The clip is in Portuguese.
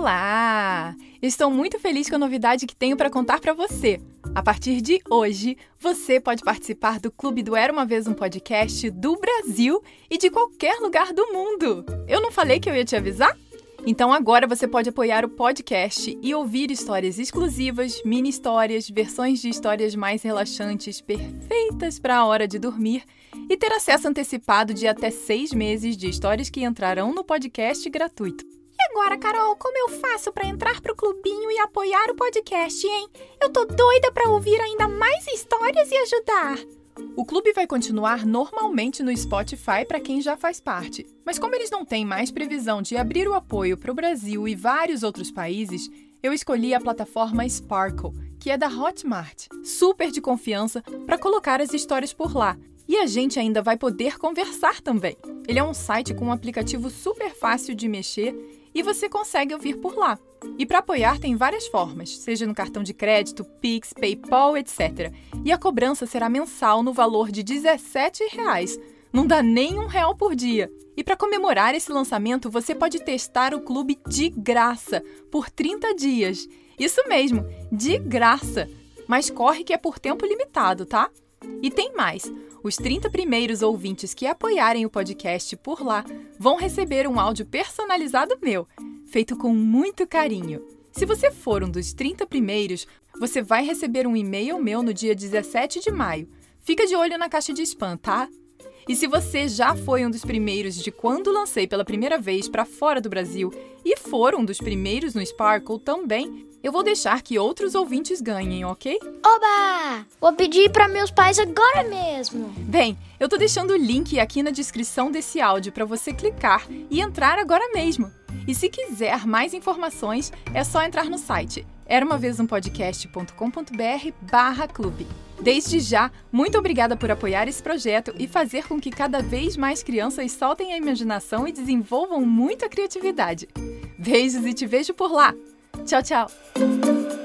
Olá! Estou muito feliz com a novidade que tenho para contar para você. A partir de hoje, você pode participar do Clube do Era uma Vez um Podcast do Brasil e de qualquer lugar do mundo. Eu não falei que eu ia te avisar? Então agora você pode apoiar o podcast e ouvir histórias exclusivas, mini histórias, versões de histórias mais relaxantes, perfeitas para a hora de dormir e ter acesso antecipado de até seis meses de histórias que entrarão no podcast gratuito. E agora, Carol, como eu faço para entrar pro clubinho e apoiar o podcast, hein? Eu tô doida para ouvir ainda mais histórias e ajudar. O clube vai continuar normalmente no Spotify para quem já faz parte, mas como eles não têm mais previsão de abrir o apoio para o Brasil e vários outros países, eu escolhi a plataforma Sparkle, que é da Hotmart, super de confiança para colocar as histórias por lá. E a gente ainda vai poder conversar também. Ele é um site com um aplicativo super fácil de mexer e você consegue ouvir por lá. E para apoiar tem várias formas, seja no cartão de crédito, Pix, PayPal, etc. E a cobrança será mensal no valor de 17 reais. Não dá nem um real por dia. E para comemorar esse lançamento, você pode testar o clube de graça por 30 dias. Isso mesmo, de graça. Mas corre que é por tempo limitado, tá? E tem mais. Os 30 primeiros ouvintes que apoiarem o podcast por lá vão receber um áudio personalizado meu, feito com muito carinho. Se você for um dos 30 primeiros, você vai receber um e-mail meu no dia 17 de maio. Fica de olho na caixa de spam, tá? E se você já foi um dos primeiros de quando lancei pela primeira vez para fora do Brasil e for um dos primeiros no Sparkle também, eu vou deixar que outros ouvintes ganhem, ok? Oba! Vou pedir para meus pais agora mesmo. Bem, eu tô deixando o link aqui na descrição desse áudio para você clicar e entrar agora mesmo. E se quiser mais informações, é só entrar no site era uma vez um podcast.com.br barra clube. Desde já, muito obrigada por apoiar esse projeto e fazer com que cada vez mais crianças soltem a imaginação e desenvolvam muita criatividade. Beijos e te vejo por lá! Tchau, tchau!